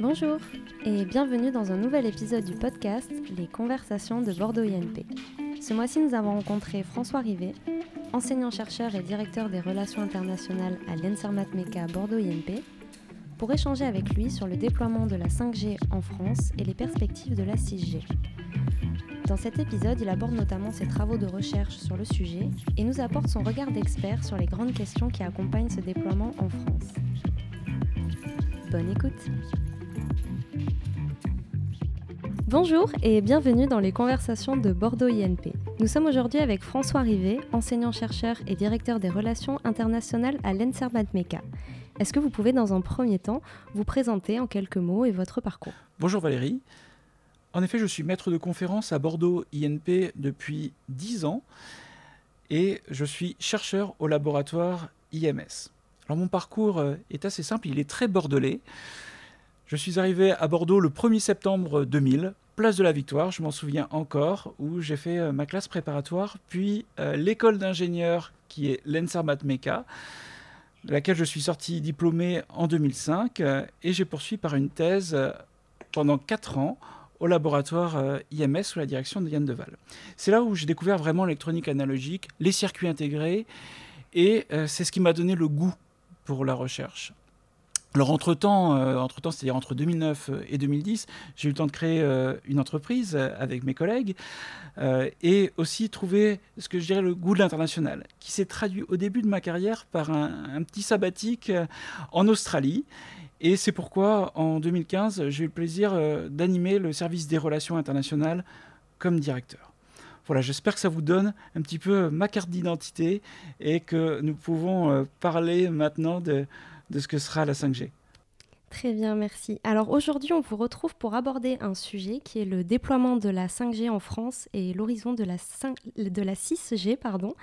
Bonjour et bienvenue dans un nouvel épisode du podcast Les conversations de Bordeaux INP. Ce mois-ci, nous avons rencontré François Rivet, enseignant-chercheur et directeur des relations internationales à l'ENSERMAT MECA Bordeaux INP, pour échanger avec lui sur le déploiement de la 5G en France et les perspectives de la 6G. Dans cet épisode, il aborde notamment ses travaux de recherche sur le sujet et nous apporte son regard d'expert sur les grandes questions qui accompagnent ce déploiement en France. Bonne écoute Bonjour et bienvenue dans les conversations de Bordeaux INP. Nous sommes aujourd'hui avec François Rivet, enseignant-chercheur et directeur des relations internationales à l'ENSERMAT MECA. Est-ce que vous pouvez dans un premier temps vous présenter en quelques mots et votre parcours? Bonjour Valérie. En effet, je suis maître de conférence à Bordeaux INP depuis 10 ans et je suis chercheur au laboratoire IMS. Alors mon parcours euh, est assez simple, il est très bordelais. Je suis arrivé à Bordeaux le 1er septembre 2000 place de la Victoire, je m'en souviens encore, où j'ai fait euh, ma classe préparatoire, puis euh, l'école d'ingénieur qui est l'ENSERMAT MECA, de laquelle je suis sorti diplômé en 2005, euh, et j'ai poursuivi par une thèse pendant 4 ans au laboratoire IMS sous la direction de Yann Deval. C'est là où j'ai découvert vraiment l'électronique analogique, les circuits intégrés, et c'est ce qui m'a donné le goût pour la recherche. Alors euh, entre-temps c'est-à-dire entre 2009 et 2010, j'ai eu le temps de créer euh, une entreprise euh, avec mes collègues et aussi trouver ce que je dirais le goût de l'international, qui s'est traduit au début de ma carrière par un, petit sabbatique en Australie. Et c'est pourquoi en 2015, j'ai eu le plaisir d'animer le service des relations internationales comme directeur. Voilà, j'espère que ça vous donne un petit peu ma carte d'identité et que nous pouvons parler maintenant de de ce que sera la 5G. Très bien, merci. Alors aujourd'hui, on vous retrouve pour aborder un sujet qui est le déploiement de la 5G en France et l'horizon de, la de la 6G. Pardon.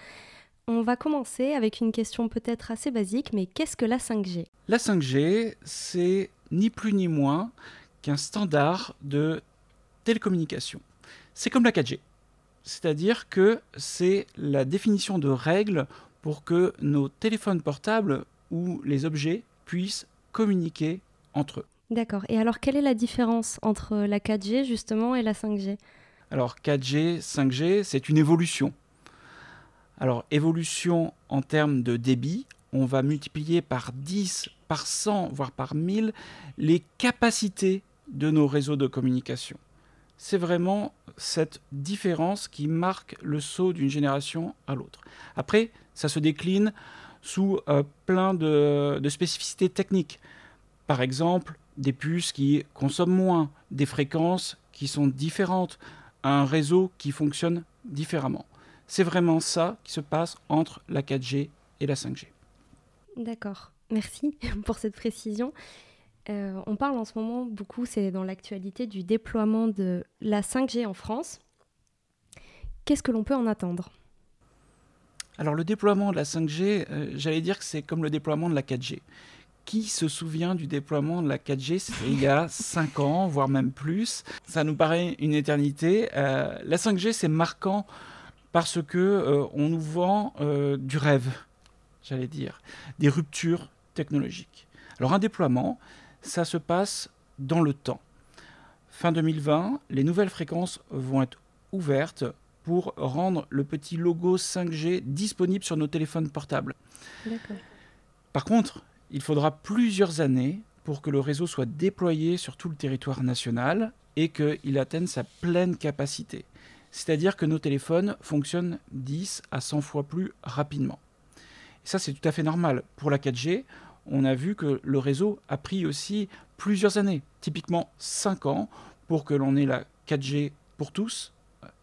On va commencer avec une question peut-être assez basique, mais qu'est-ce que la 5G La 5G, c'est ni plus ni moins qu'un standard de télécommunication. C'est comme la 4G. C'est-à-dire que c'est la définition de règles pour que nos téléphones portables où les objets puissent communiquer entre eux. D'accord. Et alors, quelle est la différence entre la 4G justement et la 5G Alors, 4G, 5G, c'est une évolution. Alors, évolution en termes de débit, on va multiplier par 10, par 100, voire par 1000 les capacités de nos réseaux de communication. C'est vraiment cette différence qui marque le saut d'une génération à l'autre. Après, ça se décline sous euh, plein de, spécificités techniques. Par exemple, des puces qui consomment moins, des fréquences qui sont différentes, un réseau qui fonctionne différemment. C'est vraiment ça qui se passe entre la 4G et la 5G. D'accord, merci pour cette précision. Euh, on parle en ce moment beaucoup, c'est dans l'actualité, du déploiement de la 5G en France. Qu'est-ce que l'on peut en attendre? Alors le déploiement de la 5G, euh, j'allais dire que c'est comme le déploiement de la 4G. Qui se souvient du déploiement de la 4G C'était il y a 5 ans, voire même plus. Ça nous paraît une éternité. Euh, la 5G, c'est marquant parce que euh, on nous vend du rêve, j'allais dire, des ruptures technologiques. Alors un déploiement, ça se passe dans le temps. Fin 2020, les nouvelles fréquences vont être ouvertes pour rendre le petit logo 5G disponible sur nos téléphones portables. Par contre, il faudra plusieurs années pour que le réseau soit déployé sur tout le territoire national et qu'il atteigne sa pleine capacité. C'est-à-dire que nos téléphones fonctionnent 10 à 100 fois plus rapidement. Et ça, c'est tout à fait normal. Pour la 4G, on a vu que le réseau a pris aussi plusieurs années, typiquement 5 ans, pour que l'on ait la 4G pour tous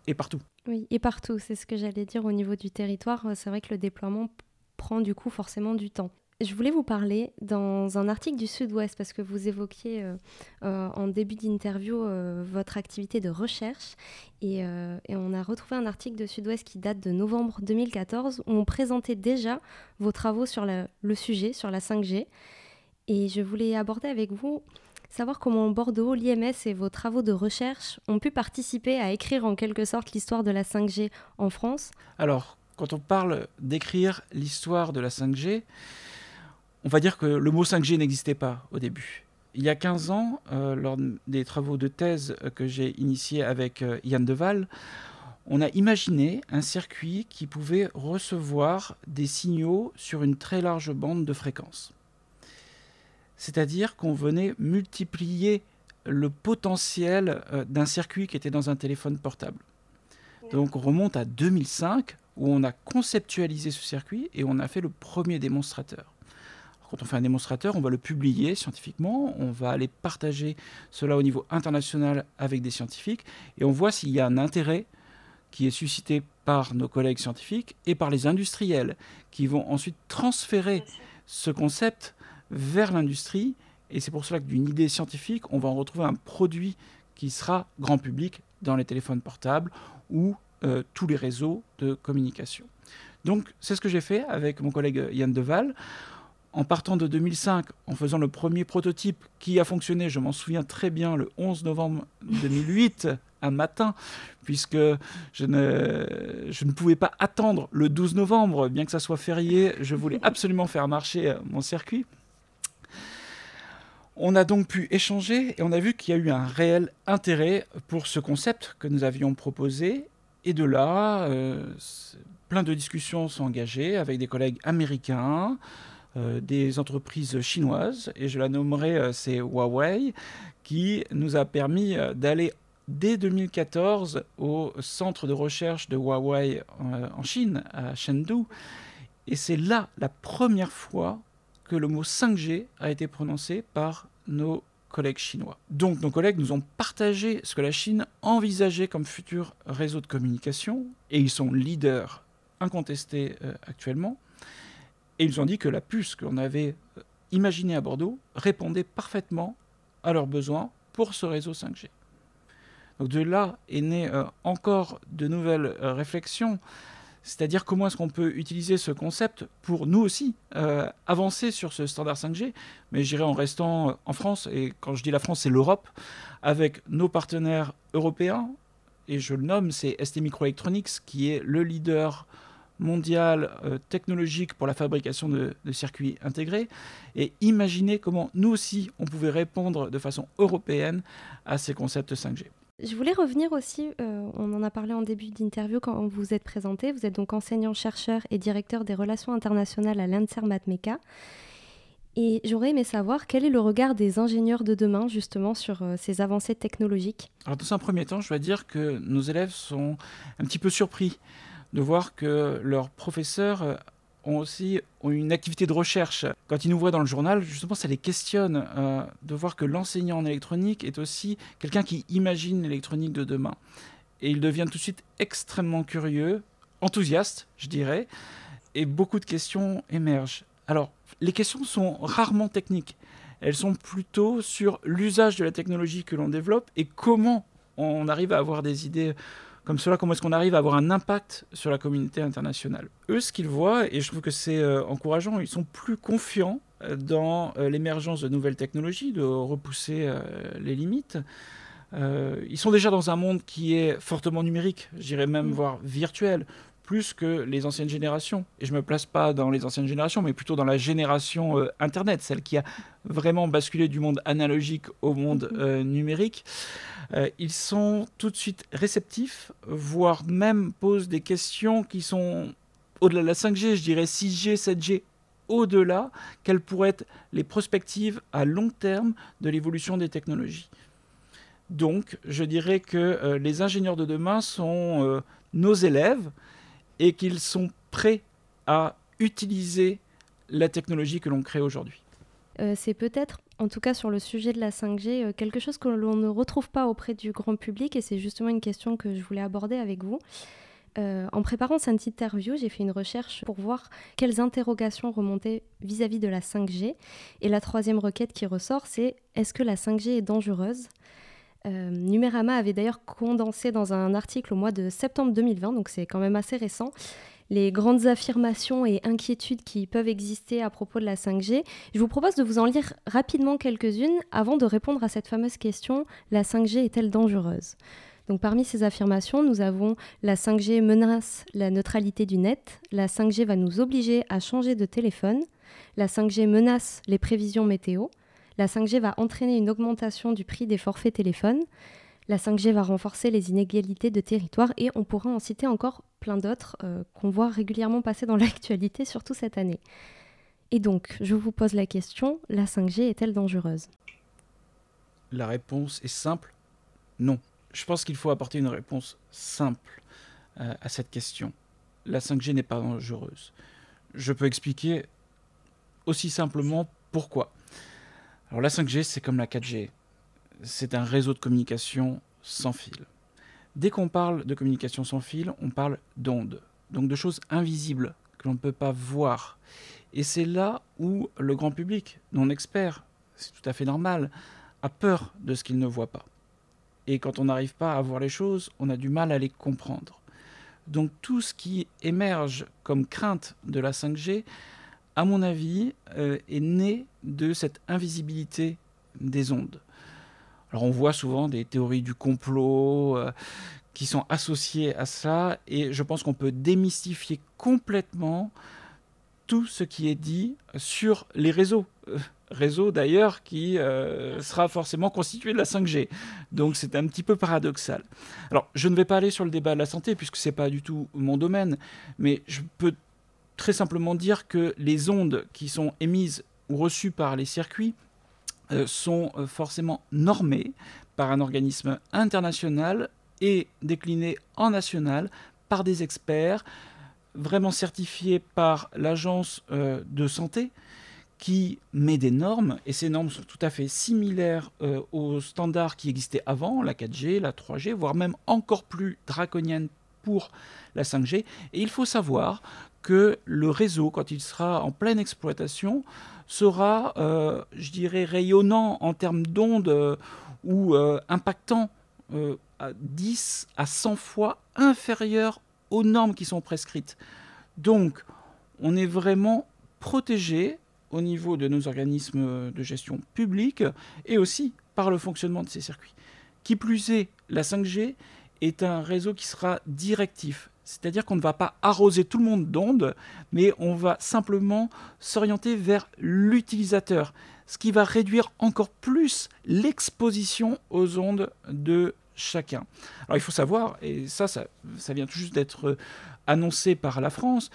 et partout. Oui, et partout, c'est ce que j'allais dire au niveau du territoire. Euh, c'est vrai que le déploiement prend du coup forcément du temps. Je voulais vous parler dans un article du Sud-Ouest parce que vous évoquiez euh, euh, en début d'interview votre activité de recherche et, on a retrouvé un article de Sud-Ouest qui date de novembre 2014 où on présentait déjà vos travaux sur le sujet, sur la 5G. Et je voulais aborder avec vous savoir comment Bordeaux, l'IMS et vos travaux de recherche ont pu participer à écrire en quelque sorte l'histoire de la 5G en France. Alors, quand on parle d'écrire l'histoire de la 5G, on va dire que le mot 5G n'existait pas au début. il y a 15 ans, lors des travaux de thèse que j'ai initiés avec Yann Deval, on a imaginé un circuit qui pouvait recevoir des signaux sur une très large bande de fréquences. C'est-à-dire qu'on venait multiplier le potentiel euh, d'un circuit qui était dans un téléphone portable. Donc on remonte à 2005 où on a conceptualisé ce circuit et on a fait le premier démonstrateur. Quand on fait un démonstrateur, on va le publier scientifiquement, on va aller partager cela au niveau international avec des scientifiques et on voit s'il y a un intérêt qui est suscité par nos collègues scientifiques et par les industriels qui vont ensuite transférer ce concept vers l'industrie. Et c'est pour cela que d'une idée scientifique, on va en retrouver un produit qui sera grand public dans les téléphones portables ou euh, tous les réseaux de communication. Donc c'est ce que j'ai fait avec mon collègue Yann Deval. En partant de 2005, en faisant le premier prototype qui a fonctionné, je m'en souviens très bien, le 11 novembre 2008, un matin, puisque je ne, je ne pouvais pas attendre le 12 novembre, bien que ça soit férié, je voulais absolument faire marcher euh, mon circuit. On a donc pu échanger et on a vu qu'il y a eu un réel intérêt pour ce concept que nous avions proposé. Et de là, euh, plein de discussions sont engagées avec des collègues américains, euh, des entreprises chinoises, et je la nommerai, c'est Huawei, qui nous a permis d'aller dès 2014 au centre de recherche de Huawei euh, en Chine, à Chengdu. Et c'est là la première fois que le mot 5G a été prononcé par nos collègues chinois. Donc nos collègues nous ont partagé ce que la Chine envisageait comme futur réseau de communication, et ils sont leaders incontestés euh, actuellement. Et ils ont dit que la puce qu'on avait euh, imaginée à Bordeaux répondait parfaitement à leurs besoins pour ce réseau 5G. Donc de là est né euh, encore de nouvelles réflexions, c'est-à-dire comment est-ce qu'on peut utiliser ce concept pour nous aussi euh, avancer sur ce standard 5G, mais j'irai en restant en France, et quand je dis la France, c'est l'Europe, avec nos partenaires européens, et je le nomme, c'est ST Microelectronics qui est le leader mondial technologique pour la fabrication de, de, circuits intégrés et imaginer comment nous aussi on pouvait répondre de façon européenne à ces concepts 5G. Je voulais revenir aussi, euh, on en a parlé en début d'interview quand vous vous êtes présenté. Vous êtes donc enseignant-chercheur et directeur des relations internationales à l'INSERM MECA. Et j'aurais aimé savoir quel est le regard des ingénieurs de demain justement sur euh, ces avancées technologiques? Alors dans un premier temps, je dois dire que nos élèves sont un petit peu surpris de voir que leurs professeurs euh, ont aussi une activité de recherche. Quand ils nous voient dans le journal, justement, ça les questionne euh, de voir que l'enseignant en électronique est aussi quelqu'un qui imagine l'électronique de demain. Et ils deviennent tout de suite extrêmement curieux, enthousiastes, je dirais, et beaucoup de questions émergent. Alors, les questions sont rarement techniques. Elles sont plutôt sur l'usage de la technologie que l'on développe et comment on arrive à avoir des idées comme cela, comment est-ce qu'on arrive à avoir un impact sur la communauté internationale. Eux, ce qu'ils voient, et je trouve que c'est euh, encourageant, ils sont plus confiants euh, dans euh, l'émergence de nouvelles technologies, de repousser les limites. ils sont déjà dans un monde qui est fortement numérique, j'irais même mm. voir virtuel, plus que les anciennes générations. Et je ne me place pas dans les anciennes générations, mais plutôt dans la génération Internet, celle qui a vraiment basculé du monde analogique au monde mm-hmm. numérique. Euh, ils sont tout de suite réceptifs, voire même posent des questions qui sont au-delà de la 5G, je dirais 6G, 7G, au-delà, quelles pourraient être les perspectives à long terme de l'évolution des technologies. Donc, je dirais que euh, les ingénieurs de demain sont euh, nos élèves et qu'ils sont prêts à utiliser la technologie que l'on crée aujourd'hui. c'est peut-être en tout cas sur le sujet de la 5G, euh, quelque chose que l'on ne retrouve pas auprès du grand public, et c'est justement une question que je voulais aborder avec vous. Euh, en préparant cette interview, j'ai fait une recherche pour voir quelles interrogations remontaient vis-à-vis de la 5G. Et la troisième requête qui ressort, c'est est-ce que la 5G est dangereuse? Euh, Numérama avait d'ailleurs condensé dans un article au mois de septembre 2020, donc c'est quand même assez récent, les grandes affirmations et inquiétudes qui peuvent exister à propos de la 5G. Je vous propose de vous en lire rapidement quelques-unes avant de répondre à cette fameuse question, la 5G est-elle dangereuse? Donc parmi ces affirmations, nous avons la 5G menace la neutralité du net, la 5G va nous obliger à changer de téléphone, la 5G menace les prévisions météo, La 5G va entraîner une augmentation du prix des forfaits téléphones. La 5G va renforcer les inégalités de territoire et on pourra en citer encore plein d'autres euh, qu'on voit régulièrement passer dans l'actualité, surtout cette année. Et donc, je vous pose la question, la 5G est-elle dangereuse? La réponse est simple, non. Je pense qu'il faut apporter une réponse simple euh, à cette question. La 5G n'est pas dangereuse. Je peux expliquer aussi simplement pourquoi. Alors la 5G, c'est comme la 4G. C'est un réseau de communication sans fil. Dès qu'on parle de communication sans fil, on parle d'ondes, donc de choses invisibles que l'on ne peut pas voir. Et c'est là où le grand public, non expert, c'est tout à fait normal, a peur de ce qu'il ne voit pas. Et quand on n'arrive pas à voir les choses, on a du mal à les comprendre. Donc tout ce qui émerge comme crainte de la 5G, à mon avis, euh, est né de cette invisibilité des ondes. Alors on voit souvent des théories du complot euh, qui sont associées à ça, et je pense qu'on peut démystifier complètement tout ce qui est dit sur les réseaux. Euh, réseau d'ailleurs qui euh, sera forcément constitué de la 5G. Donc c'est un petit peu paradoxal. Alors je ne vais pas aller sur le débat de la santé puisque ce n'est pas du tout mon domaine, mais je peux très simplement dire que les ondes qui sont émises ou reçues par les circuits euh, sont forcément normées par un organisme international et déclinées en national par des experts vraiment certifiés par l'agence euh, de santé qui met des normes, et ces normes sont tout à fait similaires euh, aux standards qui existaient avant, la 4G, la 3G, voire même encore plus draconiennes pour la 5G. Et il faut savoir que le réseau, quand il sera en pleine exploitation, sera, euh, je dirais, rayonnant en termes d'ondes ou impactant à 10 à 100 fois inférieur aux normes qui sont prescrites. Donc, on est vraiment protégé au niveau de nos organismes de gestion publique et aussi par le fonctionnement de ces circuits. Qui plus est, la 5G est un réseau qui sera directif. C'est-à-dire qu'on ne va pas arroser tout le monde d'ondes, mais on va simplement s'orienter vers l'utilisateur, ce qui va réduire encore plus l'exposition aux ondes de chacun. Alors il faut savoir, et ça, vient tout juste d'être annoncé par la France,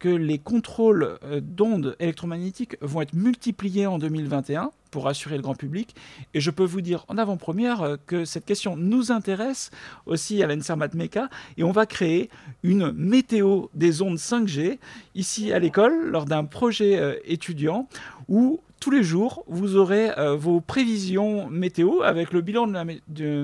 que les contrôles euh, d'ondes électromagnétiques vont être multipliés en 2021 pour assurer le grand public. Et je peux vous dire en avant-première euh, que cette question nous intéresse aussi à l'ENSERMAT MECA et on va créer une météo des ondes 5G ici à l'école lors d'un projet étudiant où tous les jours, vous aurez euh, vos prévisions météo avec le bilan de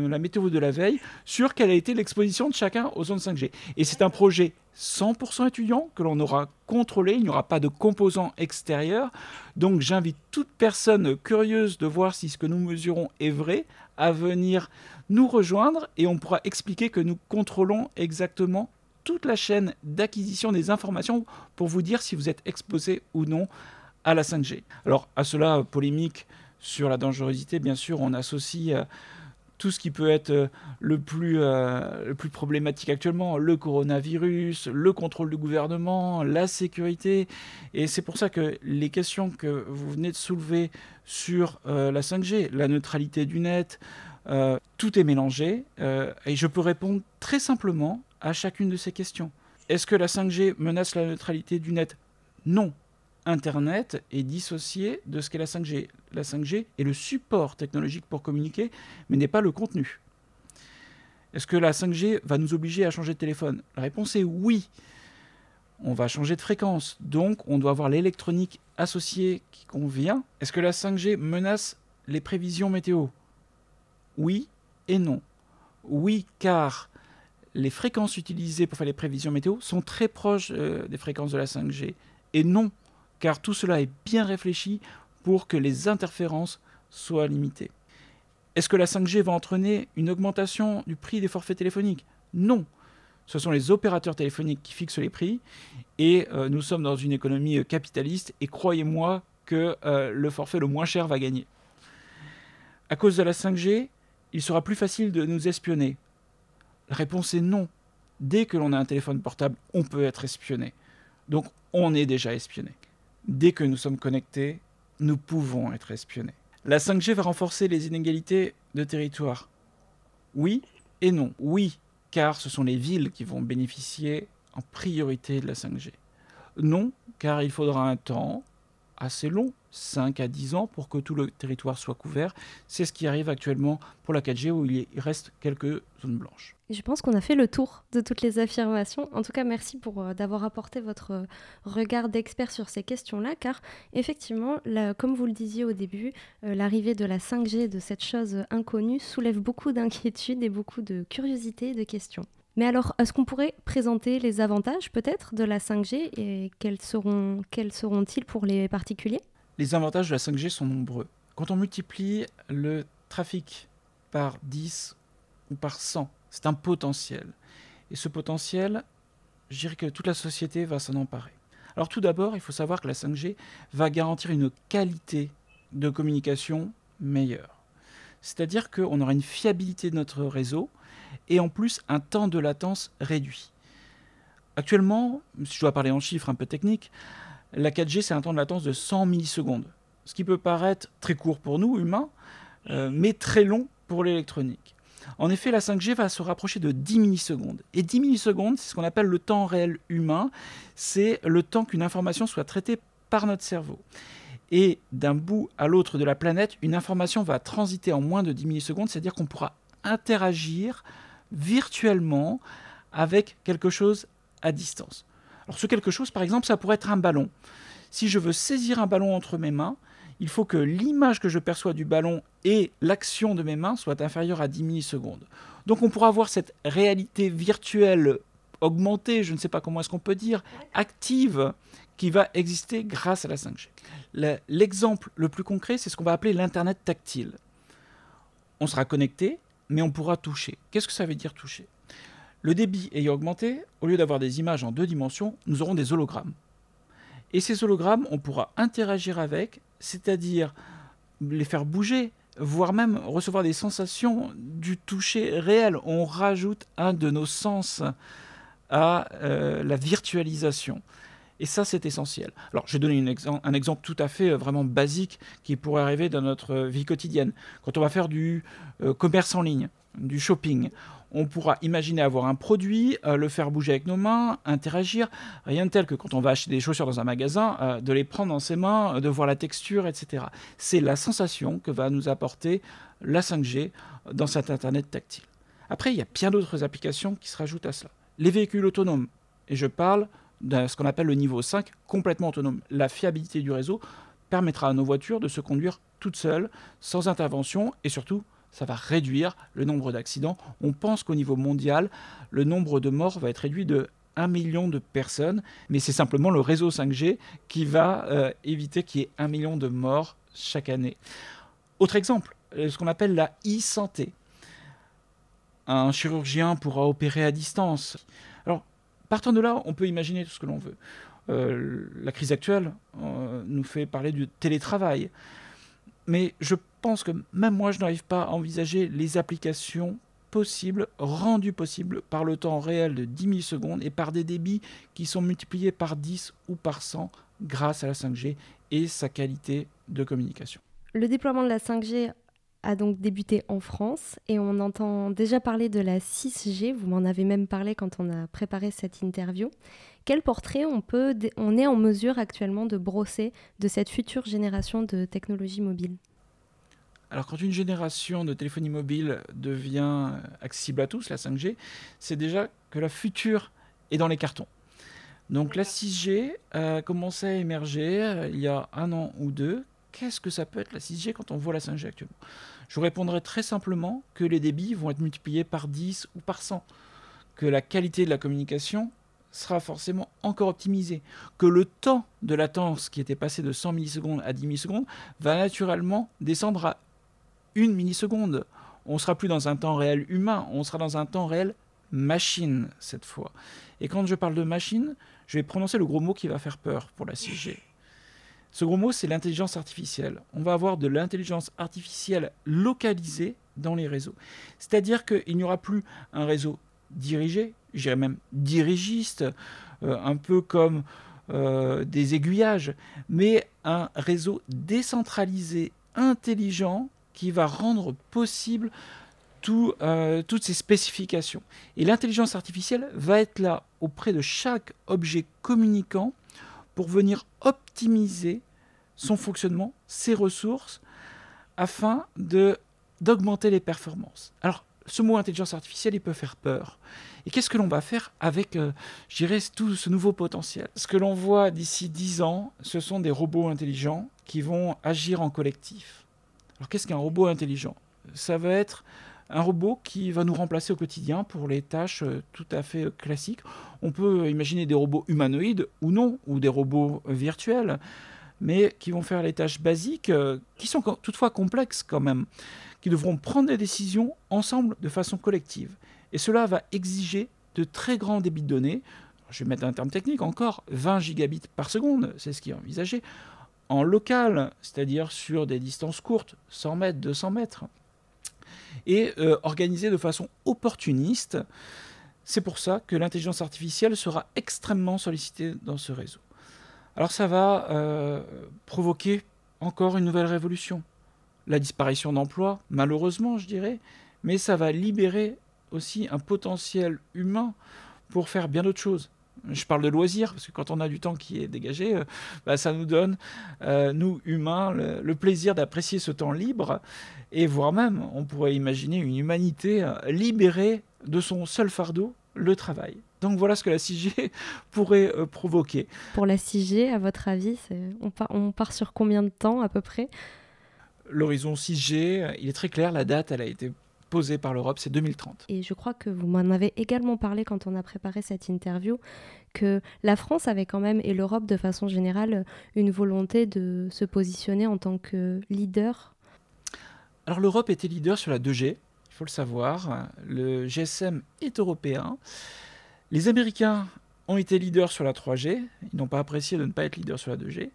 la, météo de la veille sur quelle a été l'exposition de chacun aux ondes 5G. Et c'est un projet 100% étudiant que l'on aura contrôlé, il n'y aura pas de composants extérieurs. Donc j'invite toute personne curieuse de voir si ce que nous mesurons est vrai à venir nous rejoindre et on pourra expliquer que nous contrôlons exactement toute la chaîne d'acquisition des informations pour vous dire si vous êtes exposé ou non à la 5G. Alors à cela, polémique sur la dangerosité, bien sûr, on associe euh, tout ce qui peut être euh, le plus, euh, le plus problématique actuellement, le coronavirus, le contrôle du gouvernement, la sécurité. Et c'est pour ça que les questions que vous venez de soulever sur la 5G, la neutralité du net, tout est mélangé. et je peux répondre très simplement à chacune de ces questions. Est-ce que la 5G menace la neutralité du net? Non, Internet est dissocié de ce qu'est la 5G. La 5G est le support technologique pour communiquer, mais n'est pas le contenu. Est-ce que la 5G va nous obliger à changer de téléphone? La réponse est oui. On va changer de fréquence, donc on doit avoir l'électronique associée qui convient. Est-ce que la 5G menace les prévisions météo? Oui et non. Oui, car les fréquences utilisées pour faire les prévisions météo sont très proches euh, des fréquences de la 5G. Et non, car tout cela est bien réfléchi pour que les interférences soient limitées. Est-ce que la 5G va entraîner une augmentation du prix des forfaits téléphoniques? Non. Ce sont les opérateurs téléphoniques qui fixent les prix et euh, nous sommes dans une économie euh, capitaliste et croyez-moi que euh, le forfait le moins cher va gagner. À cause de la 5G, il sera plus facile de nous espionner. La réponse est non. Dès que l'on a un téléphone portable, on peut être espionné. Donc on est déjà espionné. Dès que nous sommes connectés, nous pouvons être espionnés. La 5G va renforcer les inégalités de territoire. Oui et non. Oui, car ce sont les villes qui vont bénéficier en priorité de la 5G. Non, car il faudra un temps assez long, 5 à 10 ans, pour que tout le territoire soit couvert. C'est ce qui arrive actuellement pour la 4G où il reste quelques zones blanches. Je pense qu'on a fait le tour de toutes les affirmations. En tout cas, merci pour euh, d'avoir apporté votre euh, regard d'expert sur ces questions-là, car effectivement, comme vous le disiez au début, euh, l'arrivée de la 5G, de cette chose inconnue, soulève beaucoup d'inquiétudes et beaucoup de curiosité et de questions. Mais alors, est-ce qu'on pourrait présenter les avantages peut-être de la 5G et quels seront, quels seront-ils pour les particuliers? Les avantages de la 5G sont nombreux. Quand on multiplie le trafic par 10 ou par 100, c'est un potentiel. Et ce potentiel, je dirais que toute la société va s'en emparer. Alors tout d'abord, il faut savoir que la 5G va garantir une qualité de communication meilleure. C'est-à-dire qu'on aura une fiabilité de notre réseau et en plus un temps de latence réduit. Actuellement, si je dois parler en chiffres un peu techniques, la 4G c'est un temps de latence de 100 millisecondes, ce qui peut paraître très court pour nous, humains, euh, mais très long pour l'électronique. En effet, la 5G va se rapprocher de 10 millisecondes. Et 10 millisecondes, c'est ce qu'on appelle le temps réel humain, c'est le temps qu'une information soit traitée par notre cerveau. Et d'un bout à l'autre de la planète, une information va transiter en moins de 10 millisecondes, c'est-à-dire qu'on pourra interagir virtuellement avec quelque chose à distance. Alors ce quelque chose, par exemple, ça pourrait être un ballon. Si je veux saisir un ballon entre mes mains, il faut que l'image que je perçois du ballon et l'action de mes mains soient inférieures à 10 millisecondes. Donc on pourra avoir cette réalité virtuelle augmentée, je ne sais pas comment est-ce qu'on peut dire, active, qui va exister grâce à la 5G. L'exemple le plus concret, c'est ce qu'on va appeler l'Internet tactile. On sera connecté, mais on pourra toucher. Qu'est-ce que ça veut dire toucher? Le débit ayant augmenté, au lieu d'avoir des images en deux dimensions, nous aurons des hologrammes. Et ces hologrammes, on pourra interagir avec, c'est-à-dire les faire bouger, voire même recevoir des sensations du toucher réel. On rajoute un de nos sens à euh, la virtualisation. Et ça, c'est essentiel. Alors, je vais donner un exemple tout à fait euh, vraiment basique qui pourrait arriver dans notre euh, vie quotidienne. Quand on va faire du euh, commerce en ligne, du shopping, on pourra imaginer avoir un produit, le faire bouger avec nos mains, interagir. Rien de tel que quand on va acheter des chaussures dans un magasin, de les prendre dans ses mains, de voir la texture, etc. C'est la sensation que va nous apporter la 5G dans cet Internet tactile. Après, il y a bien d'autres applications qui se rajoutent à cela. Les véhicules autonomes. Et je parle ce qu'on appelle le niveau 5, complètement autonome. La fiabilité du réseau permettra à nos voitures de se conduire toutes seules, sans intervention, et surtout, ça va réduire le nombre d'accidents. On pense qu'au niveau mondial, le nombre de morts va être réduit de 1 million de personnes, mais c'est simplement le réseau 5G qui va euh, éviter qu'il y ait 1 million de morts chaque année. Autre exemple, euh, ce qu'on appelle la e-santé. Un chirurgien pourra opérer à distance. Partant de là, on peut imaginer tout ce que l'on veut. Euh, la crise actuelle euh, nous fait parler du télétravail. Mais je pense que même moi, je n'arrive pas à envisager les applications possibles, rendues possibles par le temps réel de 10 millisecondes et par des débits qui sont multipliés par 10 ou par 100 grâce à la 5G et sa qualité de communication. Le déploiement de la 5G a donc débuté en France et on entend déjà parler de la 6G, vous m'en avez même parlé quand on a préparé cette interview. Quel portrait on, peut, on est en mesure actuellement de brosser de cette future génération de technologies mobiles? Alors quand une génération de téléphonie mobile devient accessible à tous, la 5G, c'est déjà que la future est dans les cartons. Donc la 6G a commencé à émerger euh, il y a un an ou deux. Qu'est-ce que ça peut être la 6G quand on voit la 5G actuellement? Je vous répondrai très simplement que les débits vont être multipliés par 10 ou par 100, que la qualité de la communication sera forcément encore optimisée, que le temps de latence qui était passé de 100 millisecondes à 10 millisecondes va naturellement descendre à 1 milliseconde. On ne sera plus dans un temps réel humain, on sera dans un temps réel machine cette fois. Et quand je parle de machine, je vais prononcer le gros mot qui va faire peur pour la 6G. Ce gros mot, c'est l'intelligence artificielle. On va avoir de l'intelligence artificielle localisée dans les réseaux. C'est-à-dire qu'il n'y aura plus un réseau dirigé, j'irais même dirigiste, euh, un peu comme euh, des aiguillages, mais un réseau décentralisé intelligent qui va rendre possible euh, toutes ces spécifications. Et l'intelligence artificielle va être là auprès de chaque objet communicant pour venir optimiser son fonctionnement, ses ressources, afin d'augmenter les performances. Alors, ce mot intelligence artificielle, il peut faire peur. Et qu'est-ce que l'on va faire avec, euh, je dirais, tout ce nouveau potentiel? Ce que l'on voit d'ici 10 ans, ce sont des robots intelligents qui vont agir en collectif. Alors, qu'est-ce qu'un robot intelligent? Ça va être un robot qui va nous remplacer au quotidien pour les tâches euh, tout à fait euh, classiques. On peut imaginer des robots humanoïdes ou non, ou des robots euh, virtuels, mais qui vont faire les tâches basiques, qui sont toutefois complexes quand même, qui devront prendre des décisions ensemble de façon collective. Et cela va exiger de très grands débits de données. Je vais mettre un terme technique encore, 20 gigabits par seconde, c'est ce qui est envisagé, en local, c'est-à-dire sur des distances courtes, 100 mètres, 200 mètres et euh, organisé de façon opportuniste. C'est pour ça que l'intelligence artificielle sera extrêmement sollicitée dans ce réseau. Alors ça va euh, provoquer encore une nouvelle révolution. La disparition d'emplois, malheureusement je dirais, mais ça va libérer aussi un potentiel humain pour faire bien d'autres choses. Je parle de loisirs, parce que quand on a du temps qui est dégagé, euh, bah, ça nous donne, euh, nous humains, le, plaisir d'apprécier ce temps libre, et voire même, on pourrait imaginer une humanité libérée de son seul fardeau, le travail. Donc voilà ce que la 6G pourrait provoquer. Pour la 6G, à votre avis, on part, on part sur combien de temps à peu près? L'horizon 6G, il est très clair, la date, elle a été posée par l'Europe, c'est 2030. Et je crois que vous m'en avez également parlé quand on a préparé cette interview, que la France avait quand même, et l'Europe de façon générale, une volonté de se positionner en tant que leader. Alors l'Europe était leader sur la 2G, il faut le savoir. Le GSM est européen. Les Américains ont été leaders sur la 3G, ils n'ont pas apprécié de ne pas être leaders sur la 2G.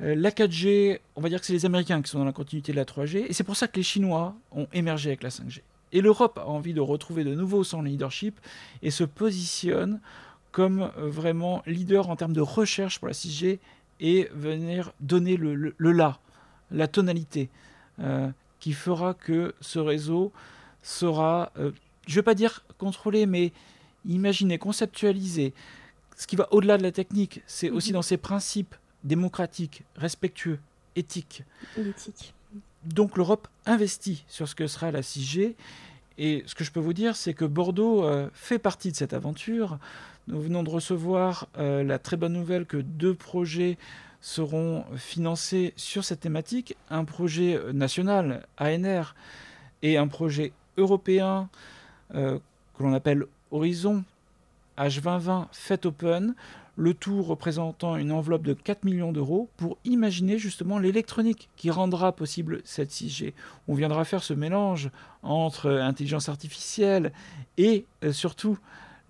Euh, la 4G, on va dire que c'est les Américains qui sont dans la continuité de la 3G, et c'est pour ça que les Chinois ont émergé avec la 5G. Et l'Europe a envie de retrouver de nouveau son leadership et se positionne comme euh, vraiment leader en termes de recherche pour la 6G et venir donner le, le, la, la tonalité, euh, qui fera que ce réseau sera, je ne vais pas dire contrôlé, mais imaginé, conceptualisé. Ce qui va au-delà de la technique, c'est aussi mhm. dans ses principes démocratique, respectueux, éthique. Donc l'Europe investit sur ce que sera la 6G. Et ce que je peux vous dire, c'est que Bordeaux euh, fait partie de cette aventure. Nous venons de recevoir euh, la très bonne nouvelle que deux projets seront financés sur cette thématique. Un projet national, ANR, et un projet européen euh, que l'on appelle Horizon H2020 Fait Open le tout représentant une enveloppe de 4 millions d'euros pour imaginer justement l'électronique qui rendra possible cette 6G. On viendra faire ce mélange entre intelligence artificielle et euh, surtout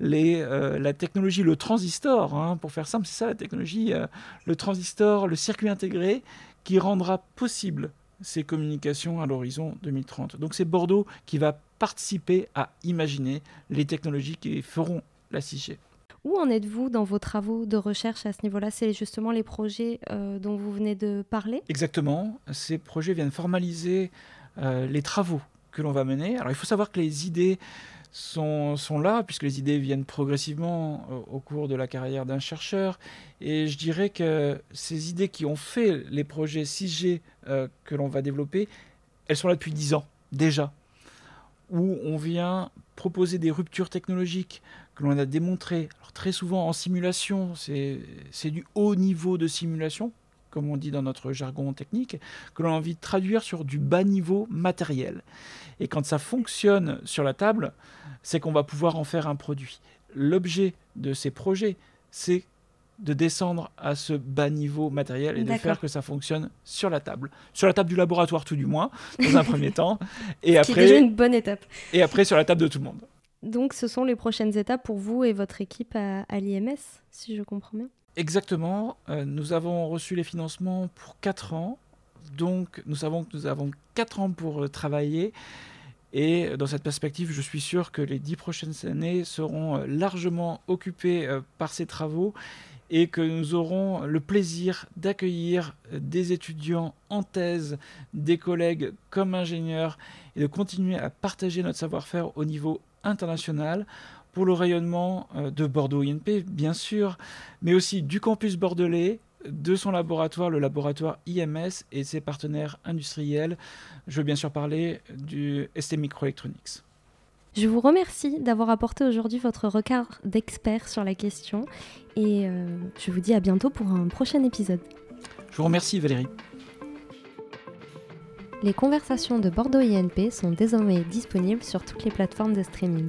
euh, la technologie, le transistor, hein, pour faire simple, c'est ça la technologie, euh, le transistor, le circuit intégré qui rendra possible ces communications à l'horizon 2030. Donc c'est Bordeaux qui va participer à imaginer les technologies qui feront la 6G. Où en êtes-vous dans vos travaux de recherche à ce niveau-là? C'est justement les projets euh, dont vous venez de parler? Exactement. Ces projets viennent formaliser euh, les travaux que l'on va mener. Alors il faut savoir que les idées sont, sont là, puisque les idées viennent progressivement au, euh, au cours de la carrière d'un chercheur. Et je dirais que ces idées qui ont fait les projets 6G que l'on va développer, elles sont là depuis 10 ans déjà, où on vient proposer des ruptures technologiques que l'on a démontrées très souvent en simulation, c'est du haut niveau de simulation, comme on dit dans notre jargon technique, que l'on a envie de traduire sur du bas niveau matériel. Et quand ça fonctionne sur la table, c'est qu'on va pouvoir en faire un produit. L'objet de ces projets, c'est de descendre à ce bas niveau matériel et de faire que ça fonctionne sur la table, sur la table du laboratoire tout du moins, dans un premier temps, et après une bonne étape. Et après sur la table de tout le monde. Donc ce sont les prochaines étapes pour vous et votre équipe à, l'IMS, si je comprends bien? Exactement. Euh, nous avons reçu les financements pour 4 ans. Donc nous savons que nous avons 4 ans pour euh, travailler. Et dans cette perspective, je suis sûr que les 10 prochaines années seront euh, largement occupées par ces travaux et que nous aurons le plaisir d'accueillir des étudiants en thèse, des collègues comme ingénieurs et de continuer à partager notre savoir-faire au niveau international pour le rayonnement euh, de Bordeaux INP, bien sûr, mais aussi du campus bordelais, de son laboratoire, le laboratoire IMS et ses partenaires industriels. Je veux bien sûr parler du ST Microelectronics. Je vous remercie d'avoir apporté aujourd'hui votre regard d'expert sur la question et euh, je vous dis à bientôt pour un prochain épisode. Je vous remercie Valérie. Les conversations de Bordeaux INP sont désormais disponibles sur toutes les plateformes de streaming.